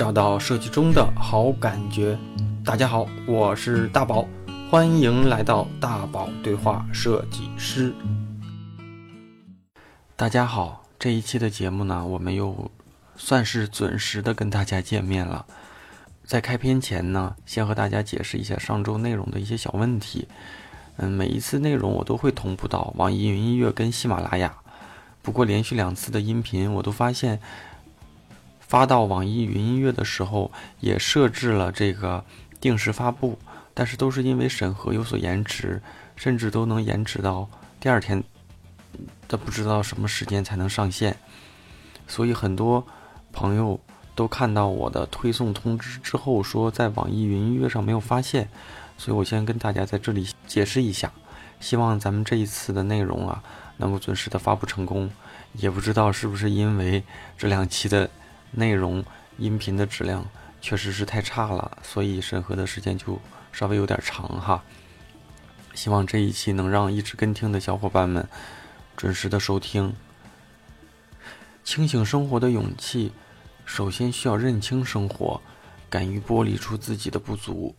找到设计中的好感觉。大家好，我是大宝，欢迎来到大宝对话设计师。大家好，这一期的节目呢，我们又算是准时的跟大家见面了。在开篇前呢，先和大家解释一下上周内容的一些小问题。嗯，每一次内容我都会同步到网易云音乐跟喜马拉雅，不过连续两次的音频我都发现。发到网易云音乐的时候，也设置了这个定时发布，但是都是因为审核有所延迟，甚至都能延迟到第二天都不知道什么时间才能上线。所以很多朋友都看到我的推送通知之后，说在网易云音乐上没有发现，所以我先跟大家在这里解释一下，希望咱们这一次的内容啊能够准时的发布成功。也不知道是不是因为这两期的。内容音频的质量确实是太差了，所以审核的时间就稍微有点长哈。希望这一期能让一直跟听的小伙伴们准时的收听。清醒生活的勇气，首先需要认清生活，敢于剥离出自己的不足。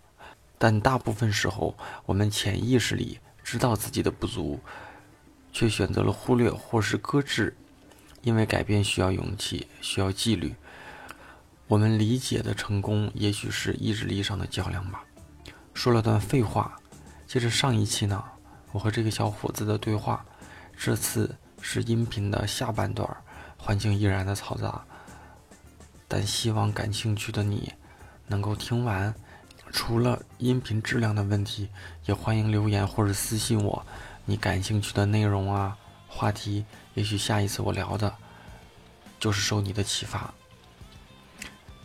但大部分时候，我们潜意识里知道自己的不足，却选择了忽略或是搁置。因为改变需要勇气，需要纪律。我们理解的成功，也许是意志力上的较量吧。说了段废话，接着上一期呢，我和这个小伙子的对话，这次是音频的下半段，环境依然的嘈杂，但希望感兴趣的你能够听完。除了音频质量的问题，也欢迎留言或者私信我，你感兴趣的内容啊。话题，也许下一次我聊的，就是受你的启发。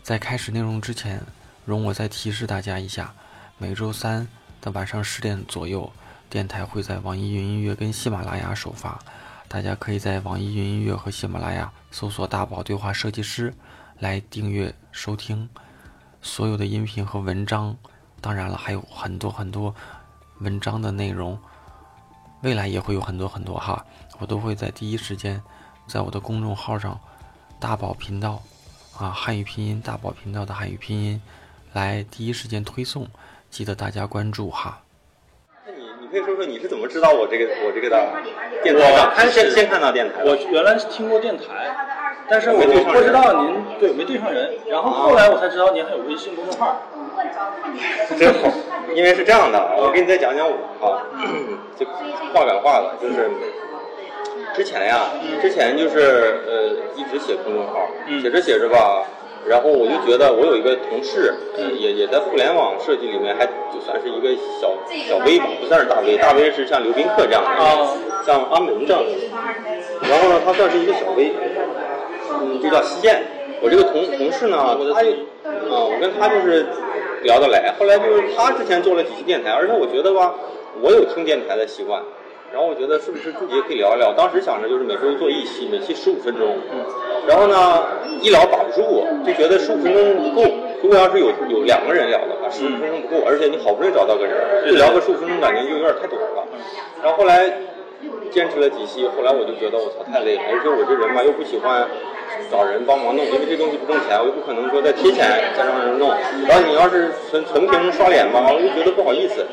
在开始内容之前，容我再提示大家一下：每周三的晚上十点左右，电台会在网易云音乐跟喜马拉雅首发。大家可以在网易云音乐和喜马拉雅搜索“大宝对话设计师”来订阅收听所有的音频和文章。当然了，还有很多很多文章的内容，未来也会有很多很多哈。我都会在第一时间，在我的公众号上，大宝频道，啊，汉语拼音大宝频道的汉语拼音，来第一时间推送，记得大家关注哈。那你你可以说说你是怎么知道我这个我这个的电台上？他先先看到电台。我原来是听过电台，但是我不知道您对没对上人，然后后来我才知道您还有微信公众号。真好，因为是这样的啊，我给你再讲讲我啊，就话赶话了，就是。之前呀，之前就是呃一直写公众号，写着写着吧，然后我就觉得我有一个同事，也也在互联网设计里面，还就算是一个小小 V 吧，不算是大 V，大 V 是像刘宾客这样的，像阿门这样的，然后呢，他算是一个小 V，嗯，就叫西建。我这个同同事呢，他就啊，我跟他就是聊得来，后来就是他之前做了几期电台，而且我觉得吧，我有听电台的习惯。然后我觉得是不是自己也可以聊一聊？当时想着就是每周做一期，每期十五分钟。嗯。然后呢，一聊把不住，就觉得十五分钟不够。如果要是有有两个人聊的话，十五分钟不够。而且你好不容易找到个人，就聊个十五分钟，感觉就有点太短了。然后后来坚持了几期，后来我就觉得我操太累了，而且我这人吧又不喜欢找人帮忙弄，因为这东西不挣钱，我又不可能说再贴钱再让人弄。然后你要是纯纯凭刷脸吧，我又觉得不好意思。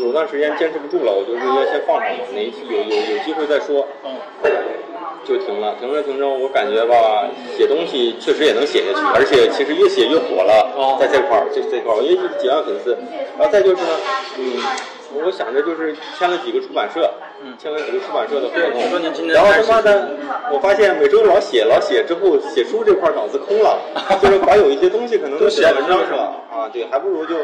有段时间坚持不住了，我就是要先放上嘛，哪一期有有有机会再说，就停了。停着停着，我感觉吧，写东西确实也能写下去，而且其实越写越火了，在这块儿，这这块儿，我也就几万粉丝。然后再就是呢，嗯，我想着就是签了几个出版社，签了几个出版社的合同，然后他妈的，我发现每周老写老写之后，写书这块脑子空了，就是把有一些东西可能都写文章去了啊，对，还不如就。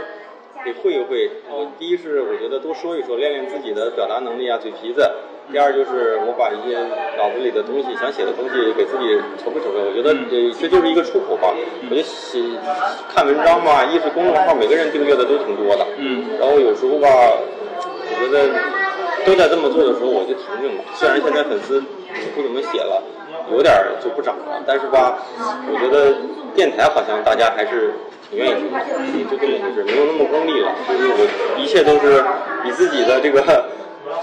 得会一会，我第一是我觉得多说一说，练练自己的表达能力啊，嘴皮子。第二就是我把一些脑子里的东西、想写的东西给自己筹备筹备。我觉得呃，这就是一个出口吧。我就写看文章嘛，一是公众号每个人订阅的都挺多的，嗯。然后有时候吧，我觉得都在这么做的时候，我就停停吧。虽然现在粉丝不怎么写了，有点就不涨了，但是吧，我觉得电台好像大家还是。挺愿意听，就这么回事，没有那么功利了。就是我一切都是以自己的这个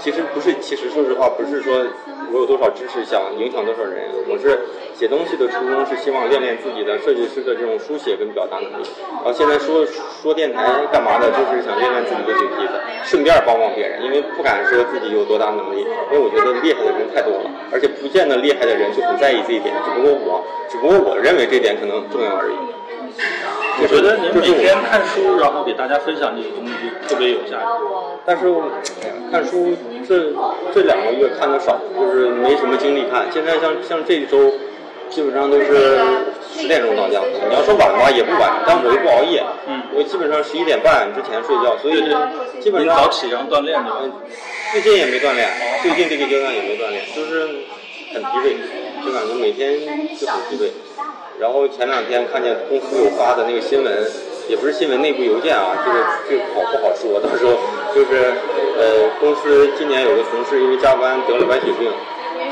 其实不是，其实说实话，不是说我有多少知识想影响多少人，我是写东西的初衷是希望练练自己的设计师的这种书写跟表达能力。然后现在说说电台干嘛的，就是想练练自己的嘴皮子，顺便帮帮别人，因为不敢说自己有多大能力，因为我觉得厉害的人太多了，而且不见得厉害的人就很在意这一点，只不过我，只不过我认为这点可能重要而已。我觉得您每天看书，然后给大家分享这些东西，特别有价值。但是，看书这这两个月看的少，就是没什么精力看。现在像像这一周，基本上都是十点钟到家。你要说晚吧，也不晚，但我又不熬夜。嗯我基本上十一点半之前睡觉，所以基本上早起然后锻炼对吧？嗯，最近也没锻炼，最近这个阶段也没锻炼，就是很疲惫，就感觉每天就很疲惫。然后前两天看见公司有发的那个新闻，也不是新闻内部邮件啊，这个这个好不好说？到时候就是呃，公司今年有个同事因为加班得了白血病，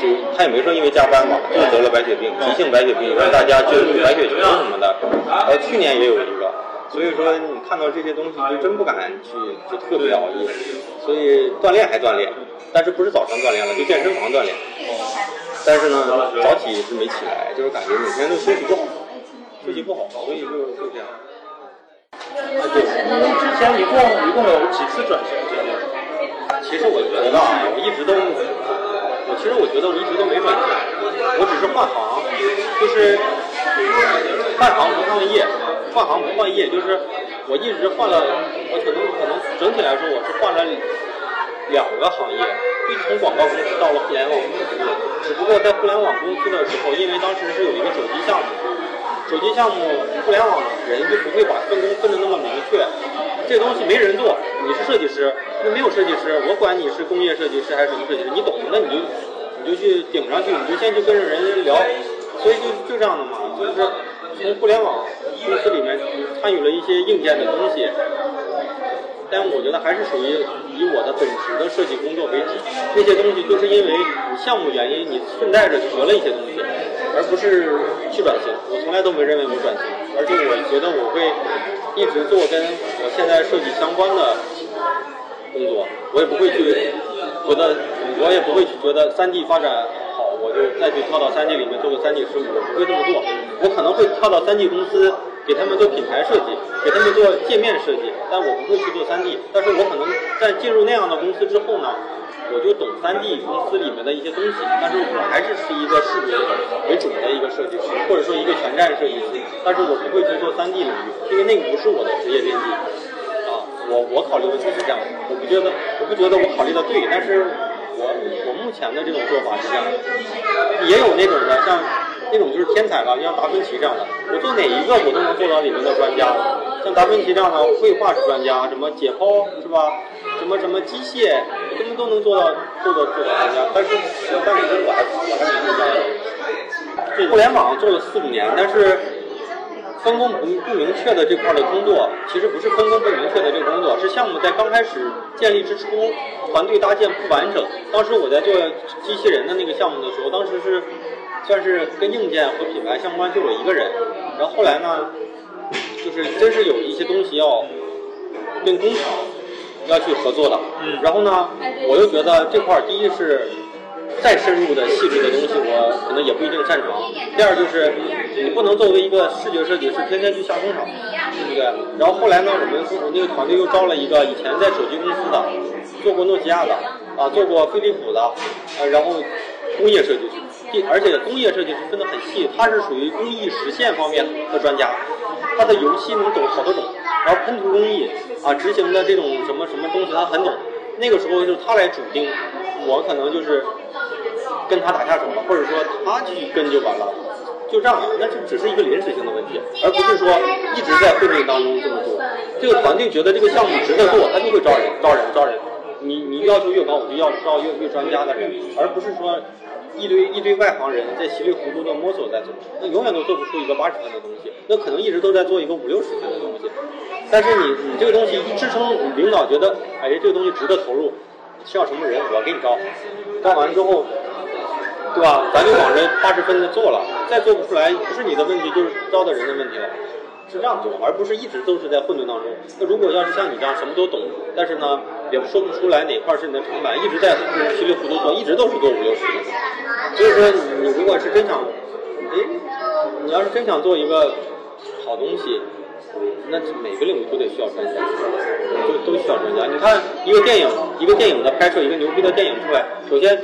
就他也没说因为加班嘛，就得了白血病，急性白血病，让大家捐白血球什么的。呃，去年也有一个。所以说，你看到这些东西就真不敢去，就特别熬夜。所以锻炼还锻炼，但是不是早上锻炼了，就健身房锻炼。哦但是呢，早起是没起来，就是感觉每天都休息不好，休息不好，所以就就这样。啊，对，您之前一共一共有几次转型？其实我觉得啊，我一直都，我其实我觉得我一直都没转型，我只是换行，就是换行不换业，换行不换业，就是我一直换了，我可能可能整体来说我是换了两个行业，从广告公司到了互联网公司，只不过在互联网公司的时候，因为当时是有一个手机项目，手机项目互联网人就不会把分工分的那么明确，这东西没人做，你是设计师，那没有设计师，我管你是工业设计师还是什么设计师，你懂，那你就你就去顶上去，你就先去跟着人聊，所以就就这样的嘛，就是从互联网公司里面参与了一些硬件的东西，但我觉得还是属于以我的本职的设计工作为主，那些东西就是因为你项目原因，你顺带着学了一些东西，而不是去转型。我从来都没认为我转型，而且我觉得我会一直做跟我现在设计相关的工作，我也不会去觉得，我也不会去觉得三 D 发展好，我就再去跳到三 D 里面做个三 D 师傅，我不会这么做。我可能会跳到三 D 公司，给他们做品牌设计，给他们做界面设计，但我不会去做三 D。但是我可能在进入那样的公司之后呢，我就懂三 D 公司里面的一些东西，但是我还是是一个视觉为主的一个设计师，或者说一个全站设计师，但是我不会去做三 D 领域，因为那个不是我的职业边界。啊，我我考虑问题是这样的，我不觉得我不觉得我考虑的对，但是我我目前的这种做法是这样的，也有那种的，像那种就是天才了，像达芬奇这样的，我做哪一个我都能做到里面的专家，像达芬奇这样的绘画是专家，什么解剖是吧？什么什么机械，我根本都能做到做到做到专家，但是但是我还我还没做到。这互联网做了四五年，但是分工不不明确的这块的工作，其实不是分工不明确的这个工作，是项目在刚开始建立之初，团队搭建不完整。当时我在做机器人的那个项目的时候，当时是算是跟硬件和品牌相关，就我一个人。然后后来呢，就是真是有一些东西要跟工厂要去合作的。嗯然后呢，我又觉得这块儿第一是再深入的细致的东西，我可能也不一定擅长。第二就是你不能作为一个视觉设计师天天去下工厂，对不对？然后后来呢，我们我那个团队又招了一个以前在手机公司的，做过诺基亚的，啊，做过飞利浦的，呃，然后工业设计师。而且工业设计是分得很细，他是属于工艺实现方面的专家，他的游戏能懂好多种，然后喷涂工艺啊，执行的这种什么什么东西他很懂。那个时候就是他来主盯，我可能就是跟他打下手了，或者说他去跟就完了，就这样，那就只是一个临时性的问题，而不是说一直在会议当中这么做。这个团队觉得这个项目值得做，他就会招人，招人，招人。你你要求越高，我就要招越越专家的人，而不是说一堆一堆外行人在稀里糊涂的摸索在做，那永远都做不出一个八十分的东西，那可能一直都在做一个五六十分的东西。但是你你这个东西一支撑，领导觉得哎这个东西值得投入，需要什么人我给你招，招完之后，对吧？咱就往这八十分的做了，再做不出来不是你的问题，就是招的人的问题了。是这样做，而不是一直都是在混沌当中。那如果要是像你这样什么都懂，但是呢也说不出来哪块是你的长板，一直在稀里糊涂做，一直都是做五六十。所以说你如果是真想，哎，你要是真想做一个好东西。那每个领域都得需要专家，都都需要专家。你看一个电影，一个电影的拍摄，一个牛逼的电影出来，首先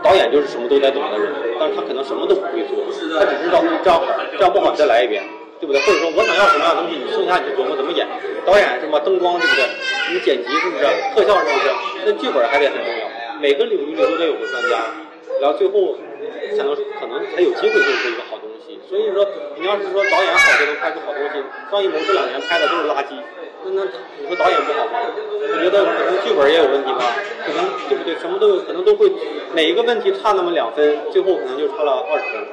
导演就是什么都在懂的人，但是他可能什么都不会做，他只知道这样，这样不好，你再来一遍，对不对？或者说我想要什么样的东西，你剩下你就琢磨怎么演。导演什么灯光对不对？你剪辑是不是？特效是不是？那剧本还得很重要。每个领域里都得有个专家，然后最后才能可能才有机会做出一个好东西。所以说，你要是说导演好就能拍出好东西，张艺谋这两年拍的都是垃圾，那那你说导演不好吗？我觉得可能剧本也有问题吧，可能对不对？什么都有可能都会，每一个问题差那么两分，最后可能就差了二十分。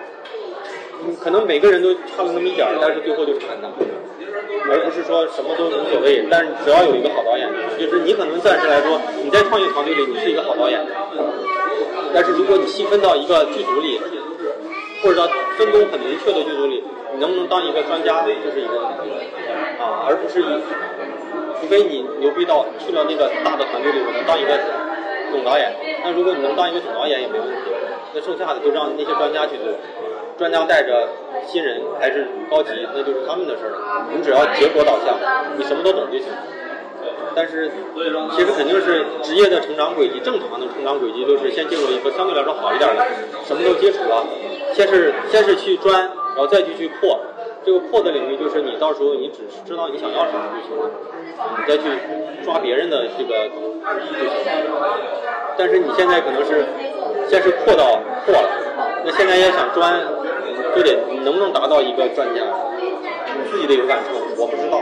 可能每个人都差了那么一点儿，但是最后就是很大，而不是说什么都无所谓。但是只要有一个好导演，就是你可能暂时来说你在创业团队里你是一个好导演，但是如果你细分到一个剧组里。或者到分工很明确的剧组里，你能不能当一个专家，就是一个啊，而不是以，除非你牛逼到去了那个大的团队里，我能当一个总导演。那如果你能当一个总导演也没问题，那剩下的就让那些专家去做，专家带着新人还是高级，那就是他们的事儿了。你只要结果导向，你什么都懂就行。但是，其实肯定是职业的成长轨迹，正常的成长轨迹就是先进入一个相对来说好一点的，什么都接触了，先是先是去专，然后再去去扩。这个破的领域就是你到时候你只知道你想要什么就行了，你再去抓别人的这个就行。但是你现在可能是先是破到破了，那现在要想专，就得你能不能达到一个专家，你自己得有感受，我不知道。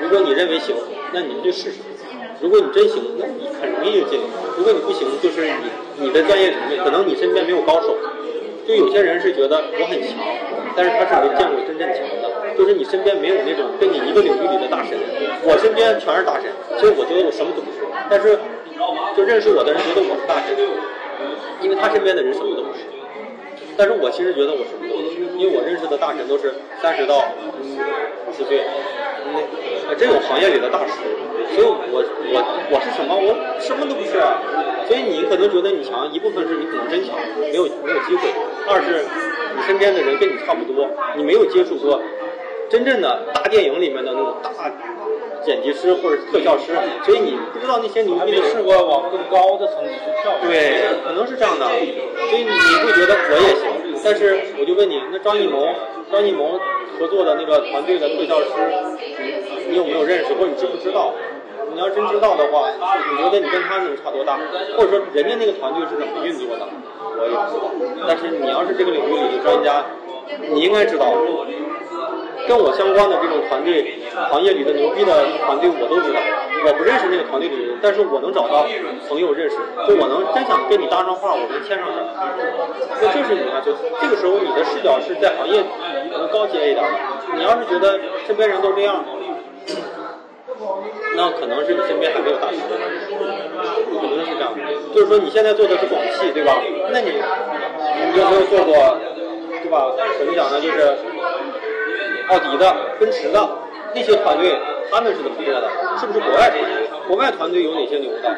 如果你认为行，那你就试试。如果你真行，那你很容易就进。如果你不行，就是你你的专业层面，可能你身边没有高手。就有些人是觉得我很强，但是他是没见过真正强的。就是你身边没有那种跟你一个领域里的大神。我身边全是大神，所以我觉得我什么都不是。但是就认识我的人觉得我是大神，因为他身边的人什么都不是。但是我其实觉得我什么都不是，因为我认识的大神都是三十到五十岁。真有行业里的大师，所以我我我是什么？我什么都不是。所以你可能觉得你强，一部分是你可能真强，没有没有机会；二是你身边的人跟你差不多，你没有接触过真正的大电影里面的那种大剪辑师或者特效师，所以你不知道那些牛逼的。试过往更高的层级去跳。对，可能是这样的。所以你会觉得我也行，但是我就问你，那张艺谋，张艺谋。合作的那个团队的特效师，你有没有认识，或者你知不知道？你要真知道的话，你觉得你跟他能差多大？或者说人家那个团队是怎么运作的？我也不知道。但是你要是这个领域里的专家，你应该知道。跟我相关的这种团队，行业里的牛逼的团队我都知道。我不认识那个团队的人，但是我能找到朋友认识，就我能真想跟你搭上话，我能牵上手。那这是你啊，就这个时候你的视角是在行业可能高阶一点的。你要是觉得身边人都这样，那可能是你身边还没有大师，可能是这样。就是说你现在做的是广汽，对吧？那你你有没有做过，对吧？怎么讲呢？就是。奥迪的、奔驰的那些团队，他们是怎么做的？是不是国外团队？国外团队有哪些牛的？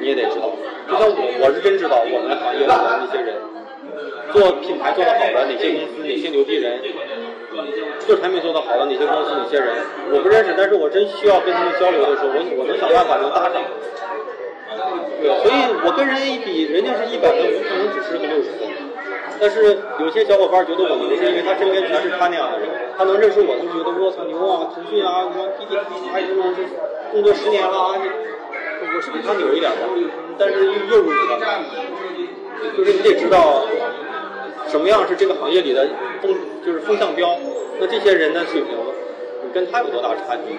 你也得知道。就像我，我是真知道我们行业里的那些人，做品牌做得好的哪些公司、哪些牛逼人，做产品做得好的哪些公司、哪些人，我不认识，但是我真需要跟他们交流的时候，我我能想办法能搭上。对，所以我跟人一比，人家是一百分，我可能只是个六十分。但是有些小伙伴觉得我牛，是因为他身边全是他那样的人，他能认识我，他觉得我操牛啊，腾讯啊，什么滴滴啊，什么是工作十年了啊，我是比他牛一点的，但是又如何？就是你得知道什么样是这个行业里的风，就是风向标。那这些人的水平，你跟他有多大差距？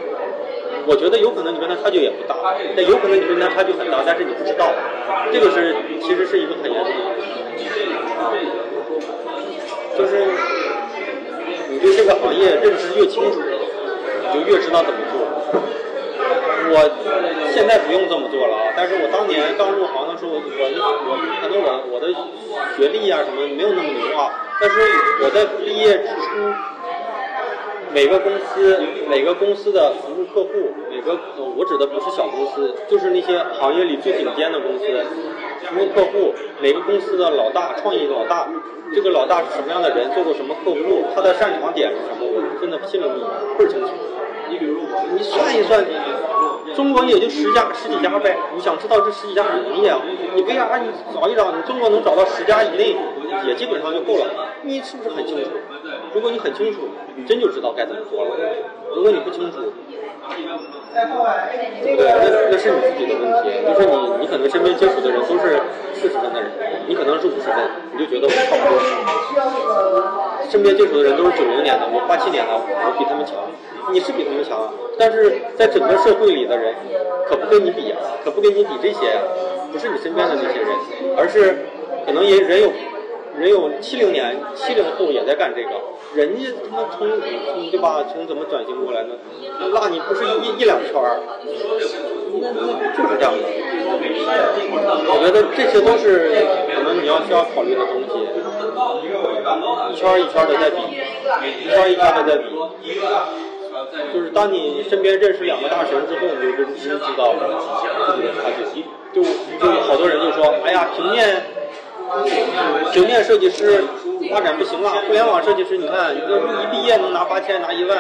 我觉得有可能你跟他差距也不大，但有可能你跟他差距很大，但是你不知道。这个是其实是一个很严肃的。就是你对这个行业认识越清楚，你就越知道怎么做。我现在不用这么做了啊，但是我当年刚入行的时候，我我可能我我的学历啊什么没有那么牛啊，但是我在毕业之初，每个公司每个公司的服务客户，每个我指的不是小公司，就是那些行业里最顶尖的公司，服务客户，每个公司的老大，创意老大，这个老大是什么样的人，做过什么客户，他的擅长点是什么，我真的心里倍儿清楚。你比如你算一算，中国也就十家十几家呗，你想知道这十几家很容易啊，你为啥你找一找，你中国能找到十家以内，也基本上就够了。你是不是很清楚？如果你很清楚，你真就知道该怎么做了。如果你不清楚，对不对？那那是你自己的问题。就是你，你可能身边接触的人都是四十分的人，你可能是五十分，你就觉得我差不多。身边接触的人都是九零年的，我八七年的，我比他们强。你是比他们强，但是在整个社会里的人，可不跟你比啊，可不跟你比这些呀，不是你身边的那些人，而是可能也人有。人有七零年、七零后也在干这个，人家他妈从从对吧？从怎么转型过来呢？那你不是一一两圈儿，就是这样的。我觉得这些都是可能你要需要考虑的东西，一圈一圈的在比，一圈一圈的在比。就是当你身边认识两个大神之后，你就真知道自己的差距。就就好多人就说，哎呀，平面。平面设计师发展不行了，互联网设计师，你看，你一毕业能拿八千，拿一万，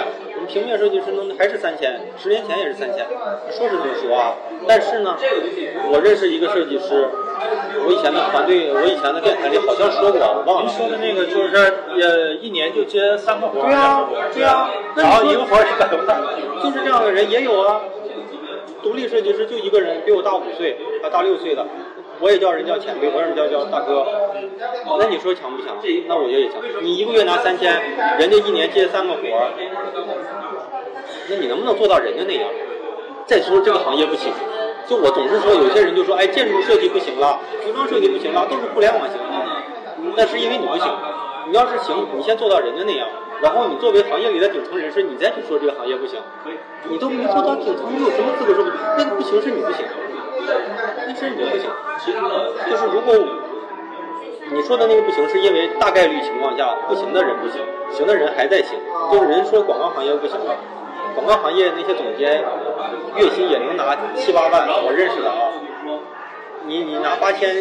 平面设计师能还是三千，十年前也是三千，说是这么说啊，但是呢，我认识一个设计师，我以前的团队，我以前的电台里好像说过，我忘了。您说的那个就是呃，一年就接三个活，对啊，对啊，然后一个活一百万，就是这样的人也有啊。独立设计师就一个人，比我大五岁，还大六岁的。我也叫人叫前辈，我也叫叫大哥。那你说强不强？那我觉得也强。你一个月拿三千，人家一年接三个活儿，那你能不能做到人家那样？再说这个行业不行，就我总是说有些人就说，哎，建筑设计不行了，服装设计不行了，都是互联网行了。那是因为你不行。你要是行，你先做到人家那样，然后你作为行业里的顶层人士，你再去说这个行业不行。你都没做到顶层，你有什么资格说不行？那不行是你不行。那是你不行，就是如果你说的那个不行，是因为大概率情况下不行的人不行，行的人还在行。就是人说广告行业不行了，广告行业那些总监月薪也能拿七八万，我认识的啊。你你拿八千，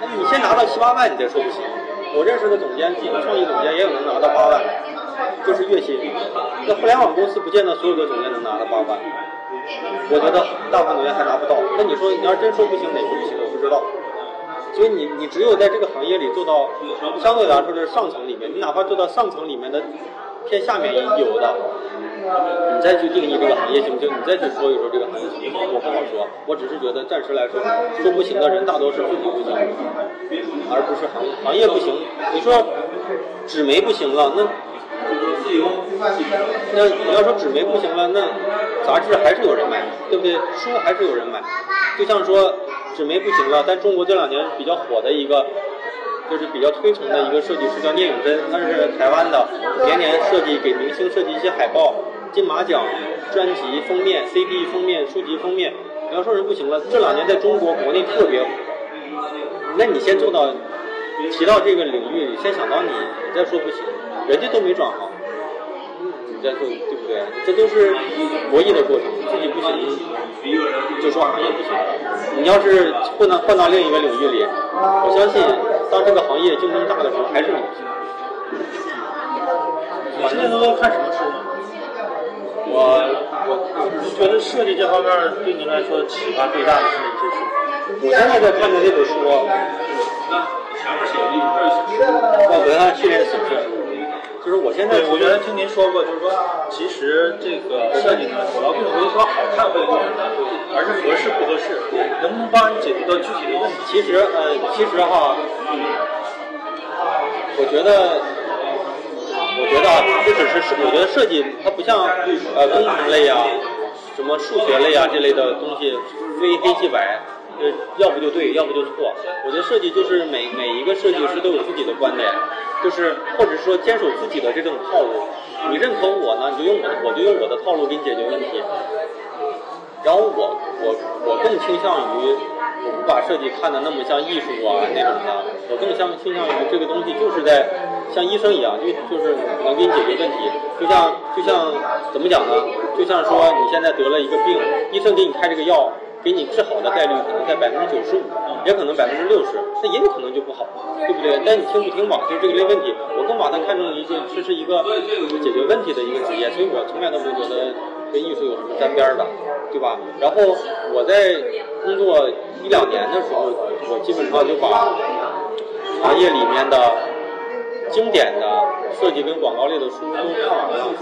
那你先拿到七八万，你再说不行。我认识的总监，创意总监也有能拿到八万，就是月薪。那互联网公司不见得所有的总监能拿到八万。我觉得大部分总监还拿不到。那你说，你要真说不行，哪个不行？我不知道。所以你你只有在这个行业里做到相对来说是上层里面，你哪怕做到上层里面的偏下面有的，你再去定义这个行业行不行？你再去说一说这个行业行不行？我不好说。我只是觉得暂时来说，说不行的人大多是自己不行，而不是行行业不行。你说纸媒不行了，那。那你要说纸媒不行了，那杂志还是有人买，对不对？书还是有人买。就像说纸媒不行了，但中国这两年比较火的一个，就是比较推崇的一个设计师叫聂永真，他是台湾的，年年设计给明星设计一些海报、金马奖专辑封面、CD 封面、书籍封面。你要说人不行了，这两年在中国国内特别火。那你先做到提到这个领域，先想到你，你再说不行。人家都没转行，你再做对不对？这都是博弈的过程，自己不行就说行业不行。你要是换到换到另一个领域里，我相信当这个行业竞争大的时候，还是你不行。你现在都在看什么书呢？我我觉得设计这方面对您来说启发最大的是哪些书？我现在在看的那本书，叫《文案训练形式》。就是我现在，我原来听您说过，就是说，其实这个设计呢，主要并不是说好看会好看，而是合适不合适，能不能帮你解决到具体的问题？其实，呃，其实哈，我觉得，我觉得啊，这只是，我觉得设计它不像呃工程类啊、什么数学类啊这类的东西，非黑即白。呃，要不就对，要不就错。我觉得设计就是每每一个设计师都有自己的观点，就是或者说坚守自己的这种套路。你认可我呢，你就用我，我就用我的套路给你解决问题。然后我我我更倾向于，我不把设计看的那么像艺术啊那种的，我更像倾向于这个东西就是在像医生一样，就就是能给你解决问题。就像就像怎么讲呢？就像说你现在得了一个病，医生给你开这个药，给你治好的概率可能在百分之九十五，也可能百分之六十，那也有可能就不好，对不对？但你听不听吧，就这个类问题，我更把它看成一个这是一个解决问题的一个职业，所以我从来都没觉得跟艺术有什么沾边的，对吧？然后我在工作一两年的时候，我基本上就把行业里面的经典的设计跟广告类的书都看完了。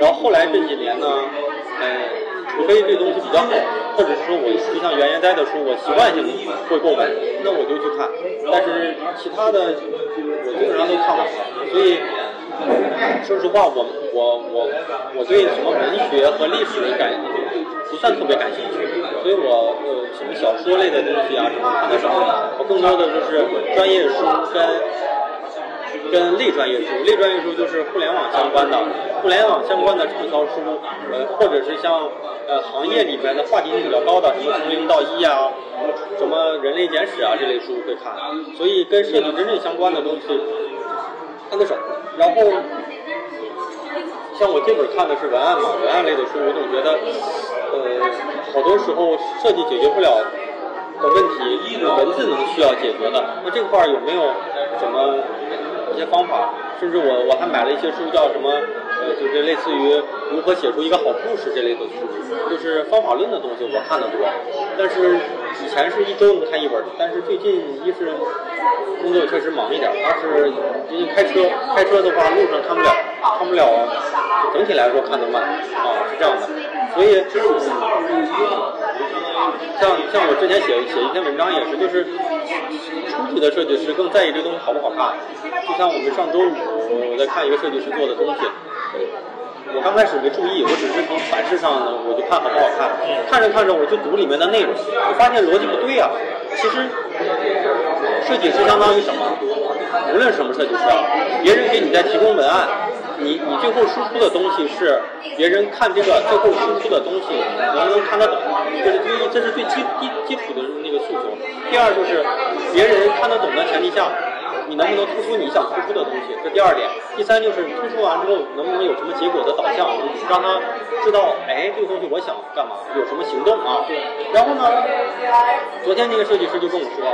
然后后来这几年呢，呃，除非这东西比较好，或者是说我就像原研哉的书，我习惯性会购买，那我就去看。但是其他的我基本上都看完了，所以。说实话，我我我我对什么文学和历史感不算特别感兴趣，所以我呃什么小说类的东西啊什么看的少。我更多的就是专业书跟跟类专业书，类专业书就是互联网相关的，互联网相关的畅销书，呃或者是像呃行业里面的话题性比较高的，什么从零到一啊，什么人类简史啊这类书会看。所以跟设计真正相关的东西看的少。然后，像我这本看的是文案嘛，文案类的书，我总觉得，呃，好多时候设计解决不了的问题，文字能需要解决的。那这块有没有什么一些方法？甚至我我还买了一些书，叫什么？呃，就是类似于如何写出一个好故事这类的书，就是方法论的东西，我看的多。但是以前是一周能看一本，但是最近一是工作确实忙一点，二是最近开车，开车的话路上看不了，看不了，整体来说看得慢啊，是这样的。所以，像像我之前写写一篇文章也是，就是初级的设计师更在意这东西好不好看。就像我们上周五我在看一个设计师做的东西。我刚开始没注意，我只是从版式上呢，我就看好不好看。看着看着，我就读里面的内容，就发现逻辑不对啊。其实，设计师相当于什么？无论什么设计师啊，别人给你在提供文案，你你最后输出的东西是别人看这个最后输出的东西能不能看得懂，这是第一，这是最基基基础的那个诉求。第二就是别人看得懂的前提下。你能不能突出你想突出的东西？这第二点。第三就是突出完之后，能不能有什么结果的导向，让他知道，哎，这个东西我想干嘛，有什么行动啊？对。然后呢，昨天那个设计师就跟我说，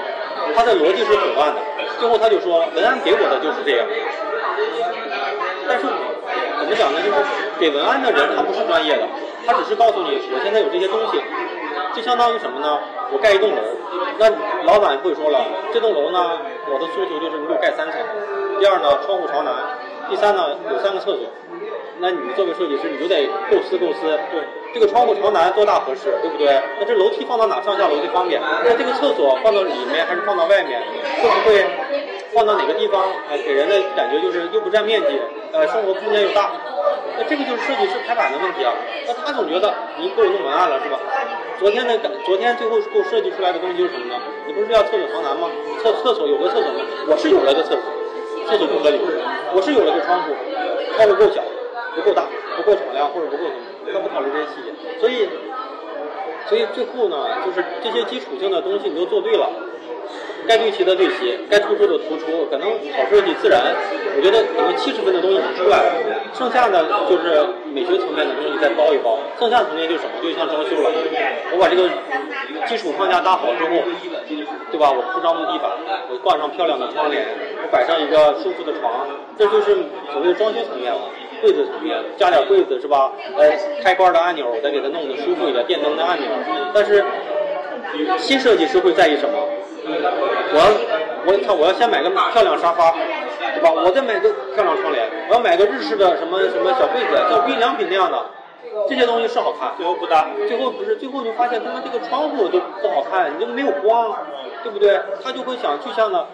他的逻辑是混乱的。最后他就说，文案给我的就是这样。但是怎么讲呢？就是给文案的人他不是专业的，他只是告诉你我现在有这些东西。就相当于什么呢？我盖一栋楼，那老板会说了，这栋楼呢，我的诉求就是你给我盖三层。第二呢，窗户朝南。第三呢，有三个厕所。那你作为设计师，你就得构思构思。对，这个窗户朝南多大合适，对不对？那这楼梯放到哪上下楼最方便？那这个厕所放到里面还是放到外面？会不会放到哪个地方？呃，给人的感觉就是又不占面积，呃，生活空间又大。那这个就是设计师排版的问题啊。那他总觉得你给我弄文案了是吧？昨天的感昨天最后给我设计出来的东西就是什么呢？你不是要厕所朝南吗？厕厕所有个厕所吗？我是有了个厕所，厕所不合理。我是有了个窗户，窗户够小，不够大，不够敞亮或者不够什么？他不考虑这些细节。所以，所以最后呢，就是这些基础性的东西你都做对了。该对齐的对齐，该突出的突出，可能好设计自然，我觉得可能七十分的东西出来了，剩下的就是美学层面的东西再包一包，剩下的层面就什么，就像装修了，我把这个基础框架搭好之后，对吧？我铺张木地板，我挂上漂亮的窗帘，我摆上一个舒服的床，这就是所谓装修层面了。柜子层面加点柜子是吧？呃，开关的按钮我再给它弄得舒服一点，电灯的按钮，但是新设计师会在意什么？我要我操！我要先买个漂亮沙发，对吧？我再买个漂亮窗帘，我要买个日式的什么什么小柜子，像无印良品那样的，这些东西是好看，最后不搭，最后不是，最后就发现他妈这个窗户都不好看，你就没有光，对不对？他就会想，就像呢，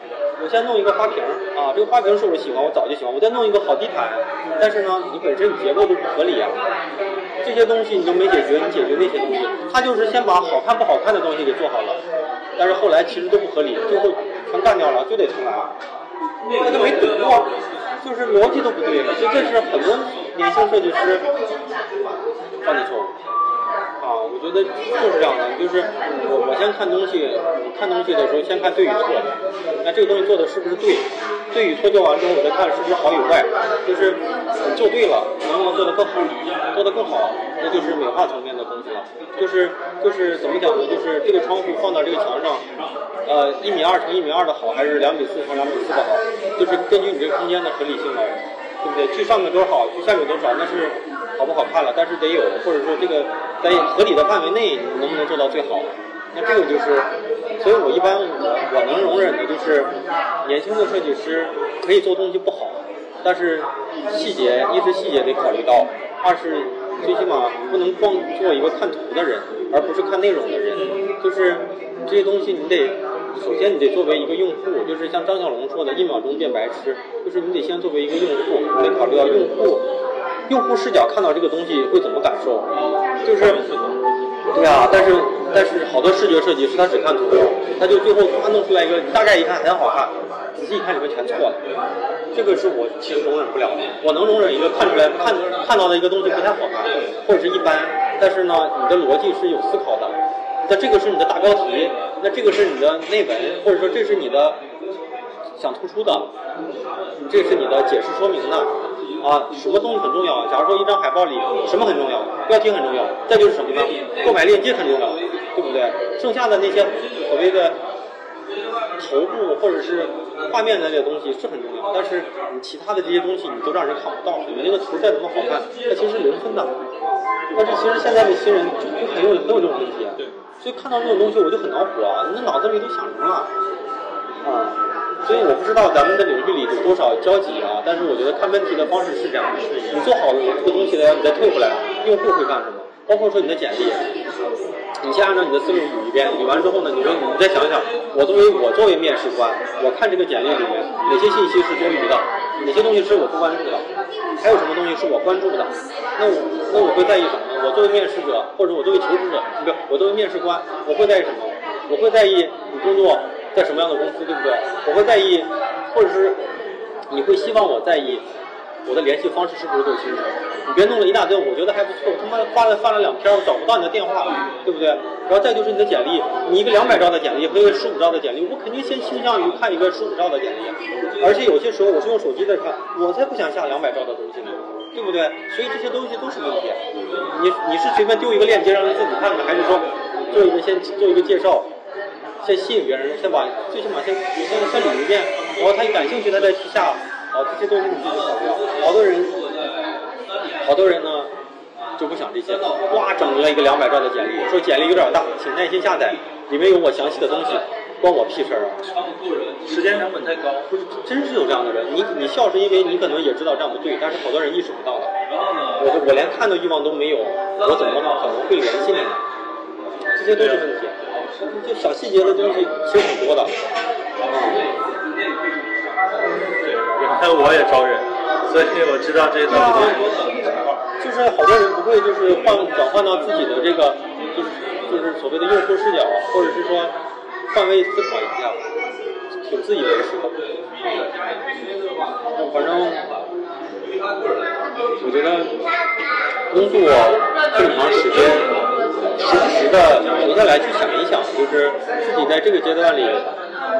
我先弄一个花瓶啊，这个花瓶是我喜欢，我早就喜欢，我再弄一个好地毯，但是呢，你本身你结构都不合理啊，这些东西你都没解决，你解决那些东西，他就是先把好看不好看的东西给做好了。但是后来其实都不合理，最后全干掉了，就得重来。那就没懂过，就是逻辑都不对。所以这是很多年轻设计师犯的错误。啊，我觉得就是这样的，就是我我先看东西，看东西的时候先看对与错。那这个东西做的是不是对？对与错做完之后，我再看是不是好与坏，就是做对了，能不能做得更好，做得更好，那就是美化层面的东西了。就是就是怎么讲呢？就是这个窗户放到这个墙上，呃，一米二乘一米二的好，还是两米四乘两米四的好？就是根据你这个空间的合理性来，对不对？去上面多少，去下面多少，那是好不好看了，但是得有，或者说这个在合理的范围内，你能不能做到最好？那这个就是，所以我一般我我能容忍的就是年轻的设计师可以做东西不好，但是细节一是细节得考虑到，二是最起码不能光做一个看图的人，而不是看内容的人。就是这些东西你得，首先你得作为一个用户，就是像张小龙说的“一秒钟变白痴”，就是你得先作为一个用户，你得考虑到用户用户视角看到这个东西会怎么感受，就是。对啊，但是但是好多视觉设计师他只看图，他就最后他弄出来一个，你大概一看很好看，仔细一看里面全错了，这个是我其实容忍不了的。我能容忍一个看出来看看到的一个东西不太好看，或者是一般，但是呢，你的逻辑是有思考的，那这个是你的大标题，那这个是你的内文，或者说这是你的想突出的，这是你的解释说明的。啊，什么东西很重要？假如说一张海报里什么很重要？标题很重要，再就是什么呢？购买链接很重要，对不对？剩下的那些所谓的头部或者是画面的这些东西是很重要，但是你其他的这些东西你都让人看不到，你那个图再怎么好看，它其实是零分的。但是其实现在的新人就很有很有这种问题，所以看到这种东西我就很恼火啊！你那脑子里都想什么了？啊！所以我不知道咱们的领域里有多少交集啊，但是我觉得看问题的方式是这样的：你做好了这个东西了，你再退回来，用户会干什么？包括说你的简历，你先按照你的思路捋一遍，捋完之后呢，你说你再想想，我作为我作为面试官，我看这个简历里面哪些信息是多余的，哪些东西是我不关注的，还有什么东西是我关注的？那我那我会在意什么？我作为面试者，或者我作为求职者，不是我作为面试官，我会在意什么？我会在意你工作。在什么样的公司，对不对？我会在意，或者是你会希望我在意我的联系方式是不是够清楚？你别弄了一大堆，我觉得还不错，他妈发了发了两篇，我找不到你的电话了，对不对？然后再就是你的简历，你一个两百兆的简历和一个十五兆的简历，我肯定先倾向于看一个十五兆的简历，而且有些时候我是用手机在看，我才不想下两百兆的东西呢，对不对？所以这些东西都是问题。你你是随便丢一个链接让人自己看呢，还是说做一个先做一个介绍？先吸引别人，先把最起码先你先先捋一遍，然后他一感兴趣，他再去下。好，这些东西你自己考虑。好多人，好多人呢就不想这些，哇，整了一个两百兆的简历，说简历有点大，请耐心下载，里面有我详细的东西，关我屁事儿啊！时间成本太高，不是，真是有这样的人。你你笑是因为你可能也知道这样不对，但是好多人意识不到的。我我连看的欲望都没有，我怎么可能会联系你呢？这些都是问题。就小细节的东西其实挺多的，原来我也招人，所以我知道这些东西。就是好多人不会就是换转换到自己的这个，就是就是所谓的用户视角，或者是说换位思考一下，挺自以为是的。反正我觉得工作这么长时间，时不时的停下来去想一想，就是自己在这个阶段里，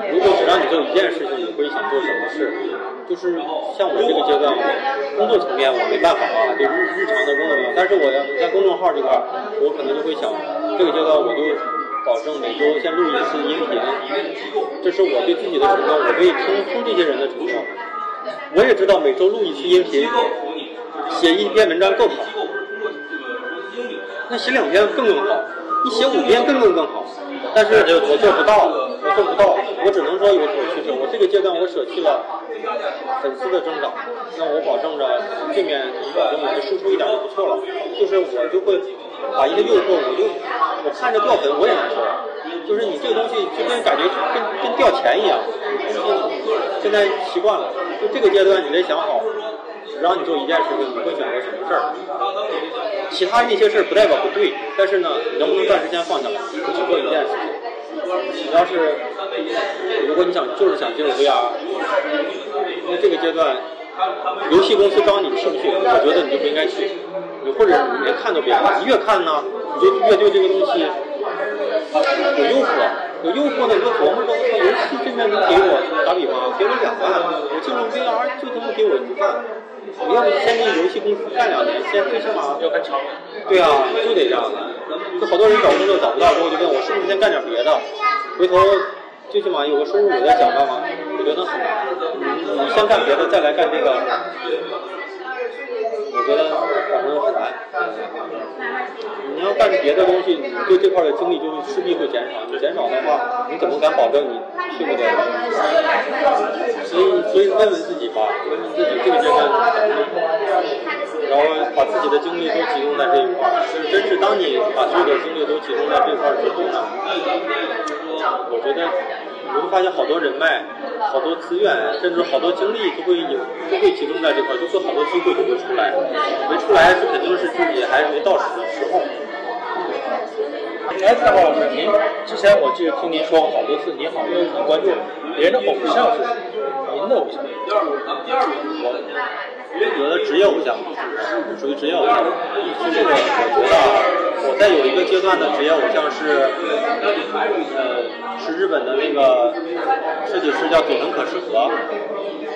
如果只让你做一件事情，你会想做什么事？就是像我这个阶段，我工作层面我没办法啊，就日日常的工作，但是我在公众号这块，我可能就会想，这个阶段我就保证每周先录一次音频，这是我对自己的承诺，我可以听听这些人的承诺。我也知道每周录一次音频，写一篇文章更好，那写两篇更更好，你写五篇更更更好，但是我做不到，我做不到，我只能说有所取舍。我这个阶段我舍弃了粉丝的增长，那我保证着这面保证我的输出一点就不错了，就是我就会把一个诱惑，我就我看着掉粉我也难受，就是你这个东西就跟感觉跟跟掉钱一样，现在习惯了，就这个阶段你得想好。只让你做一件事情，你会选择什么事儿？其他那些事儿不代表不对，但是呢，能不能暂时先放下来，只做一件事情？你要是如果你想就是想进入 VR，那这个阶段，游戏公司招你去不去？我觉得你就不应该去，你或者你连看都别看，你越看呢，你就越对这个东西有诱惑，有有诱惑呢，你就琢磨着，我操，游戏这面能给我，打比方，给我两万，我进入 VR 就他妈给我一万，你要不先进游戏公司干两年，先最起码要干长。对啊，就得这样的。就好多人找工作找不到之后，就问我是不是先干点别的，回头最起码有个收入，我再想办法。我觉得很难。你先干别的，再来干这个，我觉得反正很难。你要干别的东西，你对这块的精力就势必会减少。你减少的话，你怎么敢保证你去不得？所以，所以问问自己吧，问问自己这个阶段，然后把自己的精力都集中在这一块儿。是，真是当你把所有的精力都集中在这块儿之后呢，我觉得你会发现好多人脉、好多资源，甚至好多精力都会有，都会集中在这块儿，就说好多机会就会出来。没出来，这肯定是自己还没到时的时候。哎，蔡华老师，您之前我记得听您说过好多次，您好像很关注别人的偶像是谁？您的偶像？我的职业偶像属于职业偶像。这个我我觉得啊，我在有一个阶段的职业偶像是，呃，是日本的那个设计师叫佐藤可士和。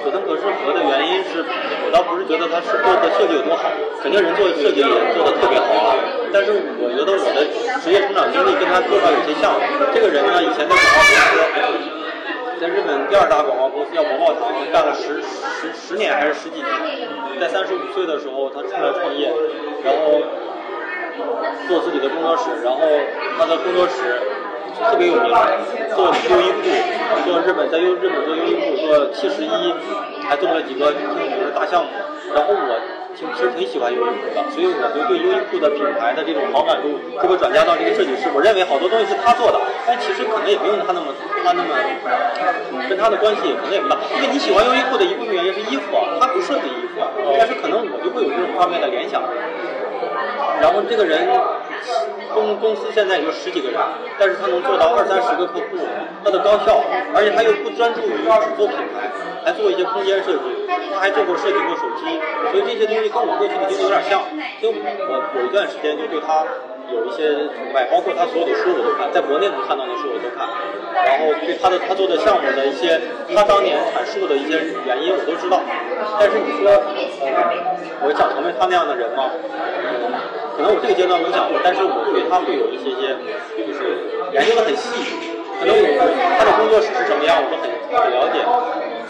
佐藤可士和的原因是我倒不是觉得他是做的设计有多好，肯定人做设计也做的特别好啊。但是我觉得我的职业成长经历跟他多少有些像。这个人呢，以前在广告公司。在日本第二大广告公司叫博茂堂，干了十十十年还是十几年。在三十五岁的时候，他出来创业，然后做自己的工作室，然后他的工作室特别有名，做优衣库，做日本在优日本做优衣库，做七十一，还做了几个挺有名的大项目。然后我挺其实挺喜欢优衣库的，所以我就对优衣库的品牌的这种好感度就会转嫁到这个设计师。我认为好多东西是他做的，但其实可能也不用他那么他那么跟他的关系可能也不大。因为你喜欢优衣库的一部分原因是衣服啊，他不设计衣服，但是可能我就会有这种方面的联想。然后这个人公公司现在也就十几个人，但是他能做到二三十个客户，他的高效，而且他又不专注于只做品牌，还做一些空间设计，他还做过设计过手机，所以这些东西跟我过去的经历有点像，所以我有一段时间就对他有一些崇拜，包括他所有的书我都看，在国内能看到的书我都看，然后对他的他做的项目的一些他当年阐述的一些原因我都知道，但是你说呃我想成为他那样的人吗？可能我这个阶段没想过，但是我对他会有一些些，就是研究的很细。可能我他的工作室是什么样，我都很很了解。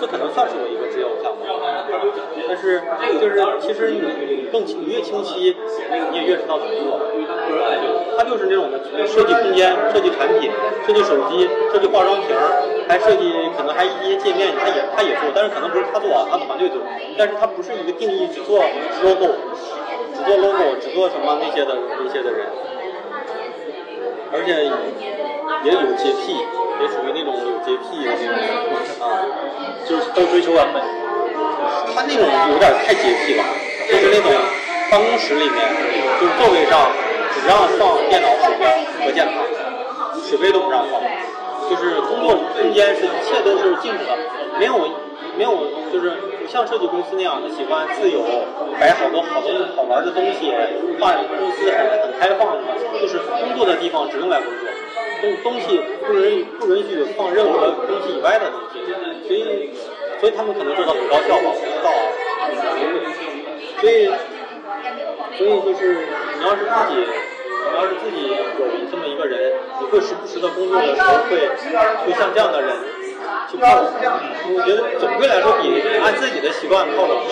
这可能算是我一个职业偶像吧。但是就是其实你更你越清晰，你也越知道怎么做。他就是那种的设计空间、设计产品、设计手机、设计化妆瓶，还设计可能还一些界面，他也他也做，但是可能不是他做啊，他团队做。但是他不是一个定义只做 logo。只做 logo，只做什么那些的那些的人，而且也有洁癖，也属于那种有洁癖的那种啊，就是都追求完美。他那种有点太洁癖了，就是那种办公室里面，就是座位上只让放电脑鼠标和键盘，水杯都不让放，就是工作空间是一切都是静止的，没有没有就是不像设计公司那样的喜欢自由，摆好多好多好玩的东西，画公司很很开放的，就是工作的地方只用来工作，东东西不允不允许放任何东西以外的东西，所以所以他们可能做到很高效吧，我不知道，所以所以就是你要是自己。你要是自己有这么一个人，你会时不时的工作的时候会会像这样的人去靠我。觉得总归来说比按自己的习惯靠的好。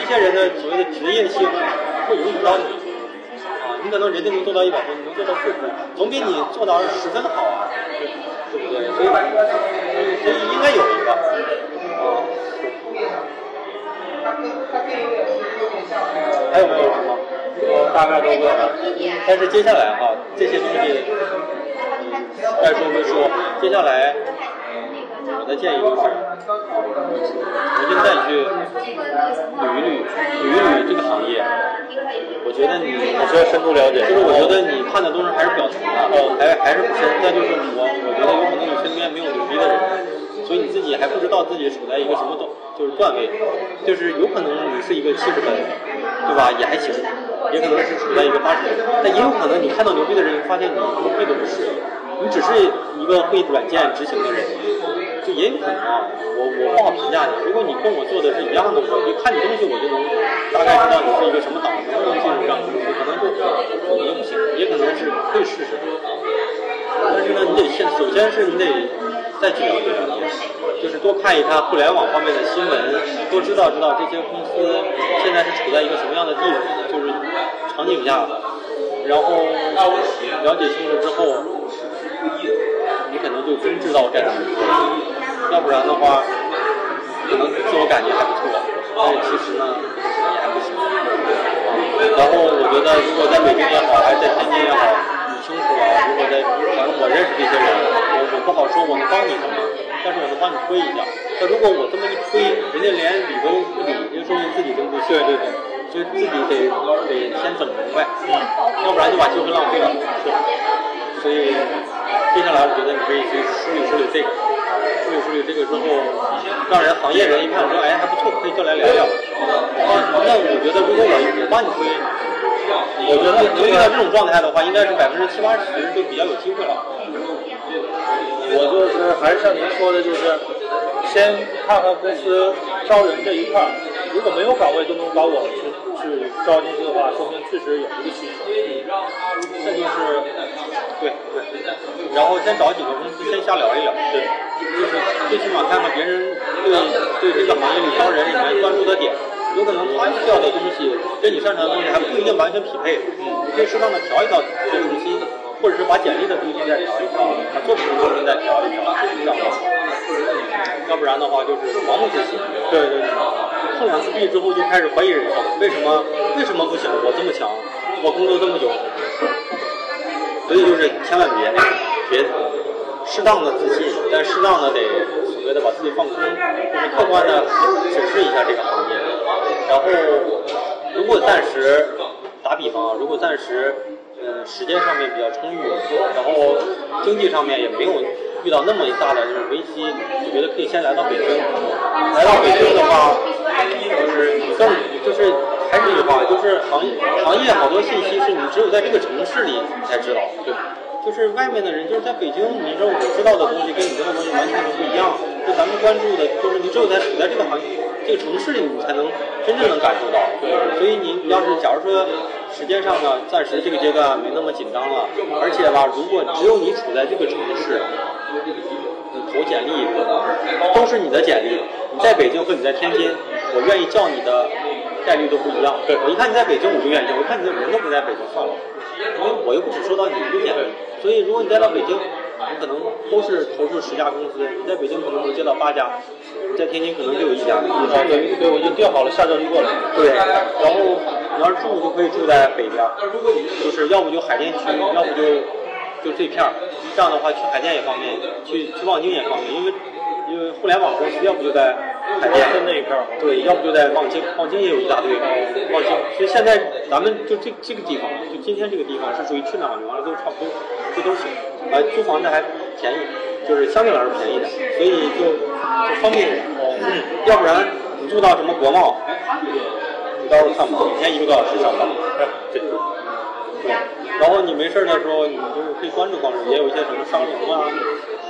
一些人的所谓的职业性会影响到你，你可能人家能做到一百分，你能做到四分，总比你做到十分好啊，对不对？所以所以应该有一个啊。还有没有什么？我大概都问了，但是接下来哈，这些东西该说归说，接下来的建议就是，我现在去捋一捋捋一捋这个行业，我觉得你我需要深度了解，就是我觉得你看的都是还是表层的，还还是不深。再就是我，我觉得有可能你身边没有牛逼的人，所以你自己还不知道自己处在一个什么段，就是段位，就是有可能你是一个七十分，对吧？也还行。也可能是处在一个八十分，但也有可能你看到牛逼的人，发现你牛逼都不是，你只是一个会软件执行的人，就也有可能啊。我我不好评价你。如果你跟我做的是一样的，我就看你东西，我就能大概知道你是一个什么档，能不能进入这样的公司，可能就可能不行，也可能是可以试试。但是呢，你得先，首先是你得再去了解了解，就是多看一看互联网方面的新闻，多知道知道这些公司现在是处在一个什么样的地位，就是场景下，然后了解清楚之后，你可能就真知道该怎么做，要不然的话，可能自我感觉还不错，但是其实呢也还不行。然后我觉得，如果在北京也好，还是在天津也好，你清楚了，如果在反正我认识这些人，我我不好说我能帮你什么，但是我能帮你推一下。那如果我这么一推，人家连理都不理，就说明自己真不行。对对对，就自己得得先整明白，要不然就把机会浪费了。是，所以接下来我觉得你可以去梳理梳理这个，梳理梳理这个之后，让人行业人一看说，哎还不错，可以过来聊聊。那我觉得如果我我帮你推，我觉得能遇到这种状态的话，应该是百分之七八十就比较有机会了。我就是还是像您说的，就是先看看公司招人这一块儿，如果没有岗位都能把我去去招进去的话，说明确实有这个需求。这就是对，然后先找几个公司先瞎聊一聊，对，就是最起码看看别人对对这个行业里招人里面关注的点，有可能他需要的东西跟你擅长的东西还不一定完全匹配，嗯，你可以适当的调一调这个重心，或者是把简历的重心再调一调，把作品的重心再调一调，这样吧，要不然的话就是盲目自信，对对对，碰两次壁之后就开始怀疑人生，为什么为什么不行？我这么强，我工作这么久。所以就是千万别，别适当的自信，但适当的得所谓的把自己放空，就是客观的审视一下这个行业。然后，如果暂时打比方，如果暂时嗯时间上面比较充裕，然后经济上面也没有遇到那么大的这种危机，我觉得可以先来到北京。来到北京的话，就是你更就是。还是那句话，就是行行业好多信息是你只有在这个城市里才知道，对？就是外面的人，就是在北京，你知道我知道的东西跟你知道的东西完全不一样。就咱们关注的，就是你只有在处在这个行、这个城市里，你才能真正能感受到。对，所以你要是假如说时间上呢，暂时这个阶段没那么紧张了，而且吧，如果只有你处在这个城市，你投简历都是你的简历，你在北京和你在天津，我愿意叫你的。概率都不一样。对我一看你在北京，我就愿意；我看你的人都不在北京，算了，因为我又不只收到你一个点。所以如果你再到北京，你可能都是投诉十家公司，你在北京可能能接到八家，在天津可能就有一家。对对，我已经定好了下周就过来。对，然后你要是住就可以住在北边，就是要不就海淀区，要不就就这片儿。这样的话去海淀也方便，去去望京也方便，因为因为互联网公司要不就在。海淀那一片儿，对，要不就在望京，望京也有一大堆。望京，所以现在咱们就这这个地方，就今天这个地方是属于去哪儿完了都差不多，这都行。呃，租房子还便宜，就是相对来说便宜点，所以就就方便一点。嗯，要不然你住到什么国贸，你到时候看吧，每天一个多小时上班。对。对。然后你没事的时候，你就是可以关注关注，也有一些什么商城啊，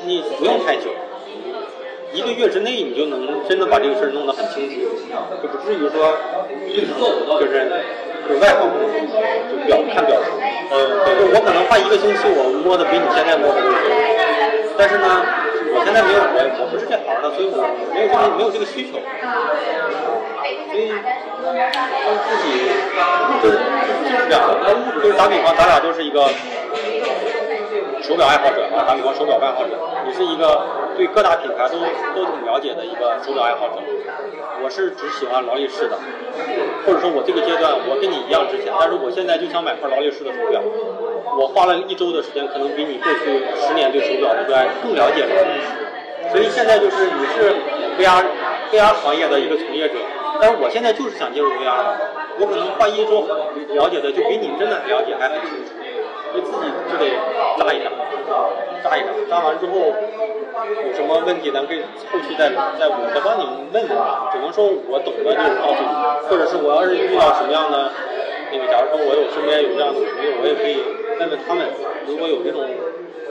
你不用太久。一个月之内，你就能真的把这个事儿弄得很清楚，就不至于说就是就是外行，就表看表层。嗯，就是我可能花一个星期，我摸的比你现在摸的多。但是呢，我现在没有我我不是这行的，所以我没有这个没有这个需求。所以就自己就是就是这样，就是打比方，咱俩就是一个。手表爱好者啊，打比方手表爱好者，你是一个对各大品牌都都挺了解的一个手表爱好者。我是只喜欢劳力士的，或者说我这个阶段我跟你一样值钱，但是我现在就想买块劳力士的手表。我花了一周的时间，可能比你过去十年对手表的热爱更了解劳力士。所以现在就是你是 VR VR 行业的一个从业者，但是我现在就是想进入 VR，我可能花一周了解的就比你真的了解还很清楚。你自己就得扎一扎，扎一扎，扎完之后有什么问题，咱可以后期再再我再帮你问问。只能说我懂得就告诉你，或者是我要是遇到什么样的那个，假如说我有身边有这样的朋友，我也可以问问他们，如果有这种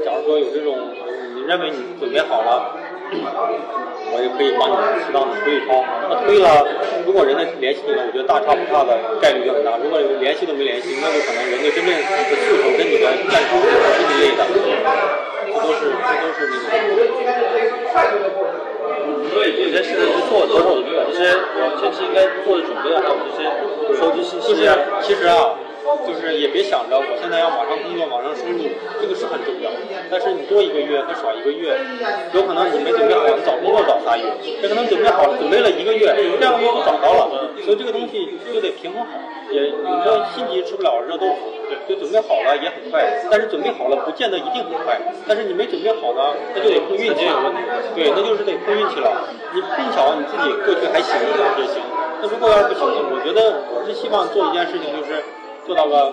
假如说有这种你认为你准备好了，我也可以帮你适当的推一推。那推了，如果人家联系你了，我觉得大差不差的概率就很大。系都没联系，那就可能人家真正的诉求跟你的战术是一类的，这都是这都是那个。所以有些事情是做多少准备？这些我前期应该做的准备，还有这些收集信息。其实其实啊，就是也别想着我现在要马上工作，马上收入，这个是很重要。但是你多一个月和少一个月，有可能你没准备好，你找工作找仨月，也可能准备好准备了一个月，这样就找到了。所以这个东西就得平衡好。也你说心急吃不了热豆腐，对就准备好了也很快，但是准备好了不见得一定很快。但是你没准备好呢，那就得碰运气。对，那就是得碰运气了。你碰巧你自己过去还行也行。那如果要是不行呢？我觉得我是希望做一件事情，就是做到个。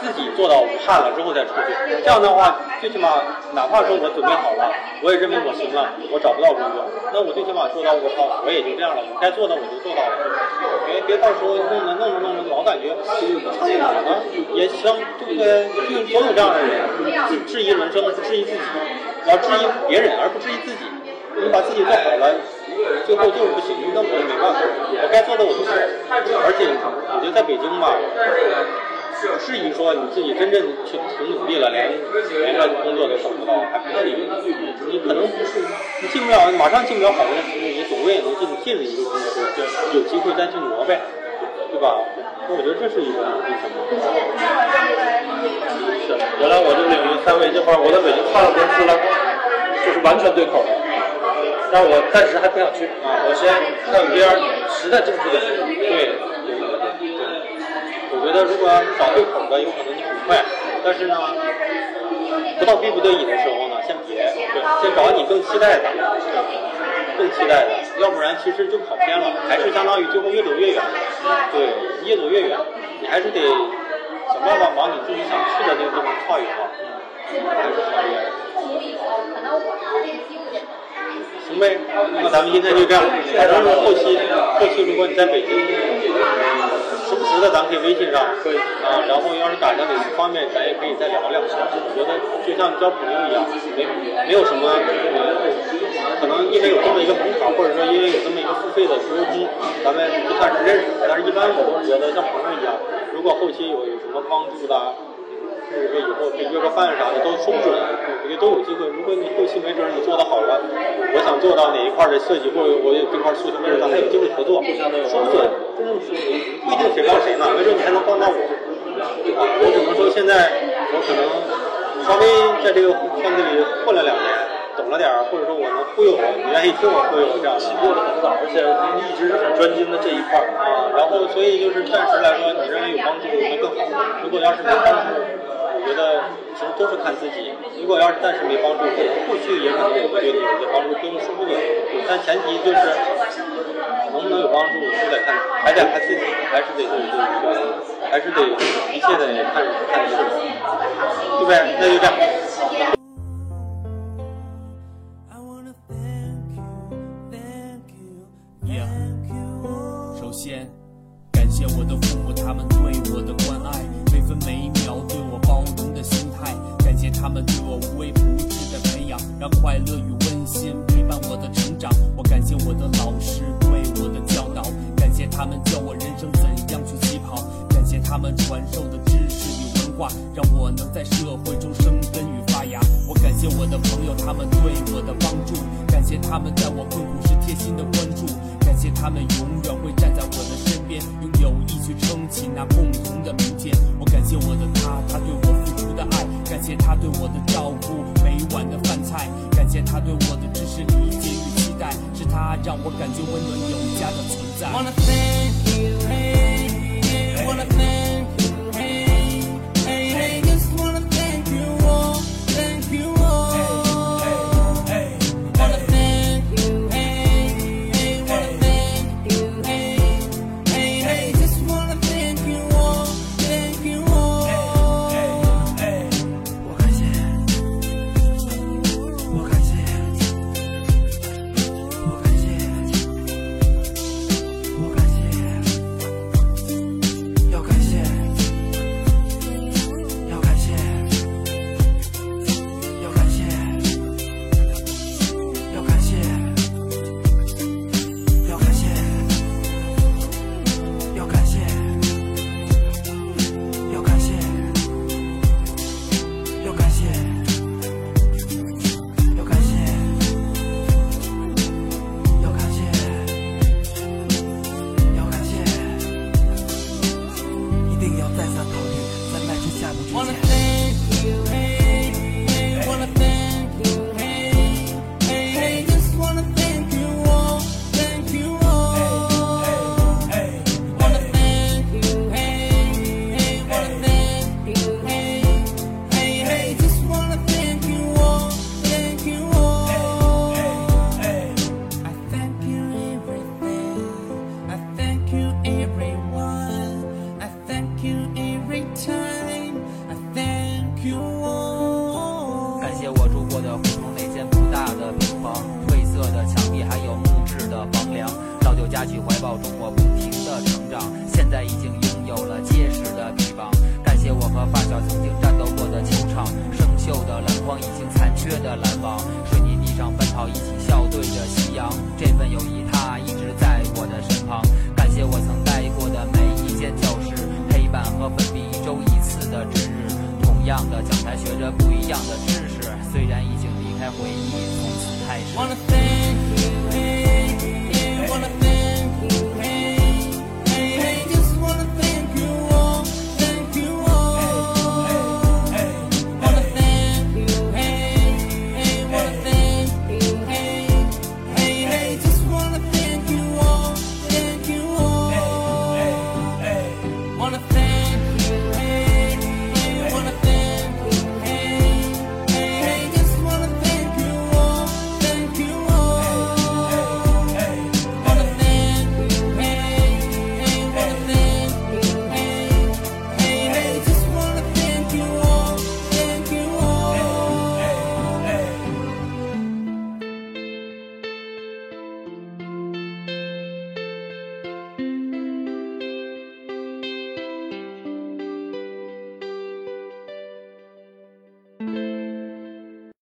自己做到武汉了之后再出去，这样的话，最起码哪怕说我准备好了，我也认为我行了，我找不到工作，那我最起码做到我操，我也就这样了，我该做的我就做到了，别别到时候弄着弄着弄着老感觉差在哪呢？也行，对不对？就总有这样的人质疑人生，质疑自己，要质疑别人而不质疑自己，你把自己做好了，最后就是不行，那我也没办法，我该做的我都做了，而且我觉得在北京吧。不至于说你自己真正去挺努力了，连连个工作都找不到，还不至于。你可能不是你进不了，马上进不了好公司，你总归也能进进了一个公司，就有机会再去磨呗，对吧？那我觉得这是一个那什么。是，原来我这领域三维这块，我在北京换了公司了，就是完全对口的，但我暂时还不想去啊，我先看边，实在进不去的。对对。我觉得如果找对口的，有可能你很快，但是呢，不到逼不得已的时候呢，先别，对先找你更期待的，更期待的，要不然其实就跑偏了，还是相当于最后越走越远。对，越走越远，你还是得想办法往你自己想去的那个地方靠一靠，还是好一点。行呗，那咱们今天就这样，反正后期后期如果你在北京。时不时的，咱们可以微信上，可以啊。然后要是赶上哪次方便，咱也可以再聊聊。我觉得就像交朋友一样，没没有什么，可能因为有这么一个门槛，或者说因为有这么一个付费的服务机，咱们不算是认识。但是一般我都觉得像朋友一样。如果后期有有什么帮助的。甚至说以后约个饭啥的都说不准，我觉得都有机会。如果你后期没准你做的好了，我想做到哪一块的设计，或者我这块诉求，没准咱还有机会合作。说不准，不一定谁帮谁呢，没准你还能帮到我。我只能说现在我可能稍微在这个圈子里混了两年，懂了点儿，或者说我能忽悠我，你愿意听我忽悠，这样起步的很早，而且您一直是很专精的这一块儿啊。然后所以就是暂时来说，你认为有帮助那更好。如果要是没帮助。觉得其实都是看自己。如果要是暂时没帮助，后续也可能会对你有帮助，都是说不准。但前提就是能不能有帮助，就得看，还得看自己，还是得对对对，还是得一切得看看自己，对不对？那就这样。着篮筐已经残缺的篮网，水泥地上奔跑，一起笑对着夕阳。这份友谊，它一直在我的身旁。感谢我曾待过的每一间教室，黑板和粉笔一周一次的值日，同样的讲台学着不一样的知识。虽然已经离开回忆，从此开始。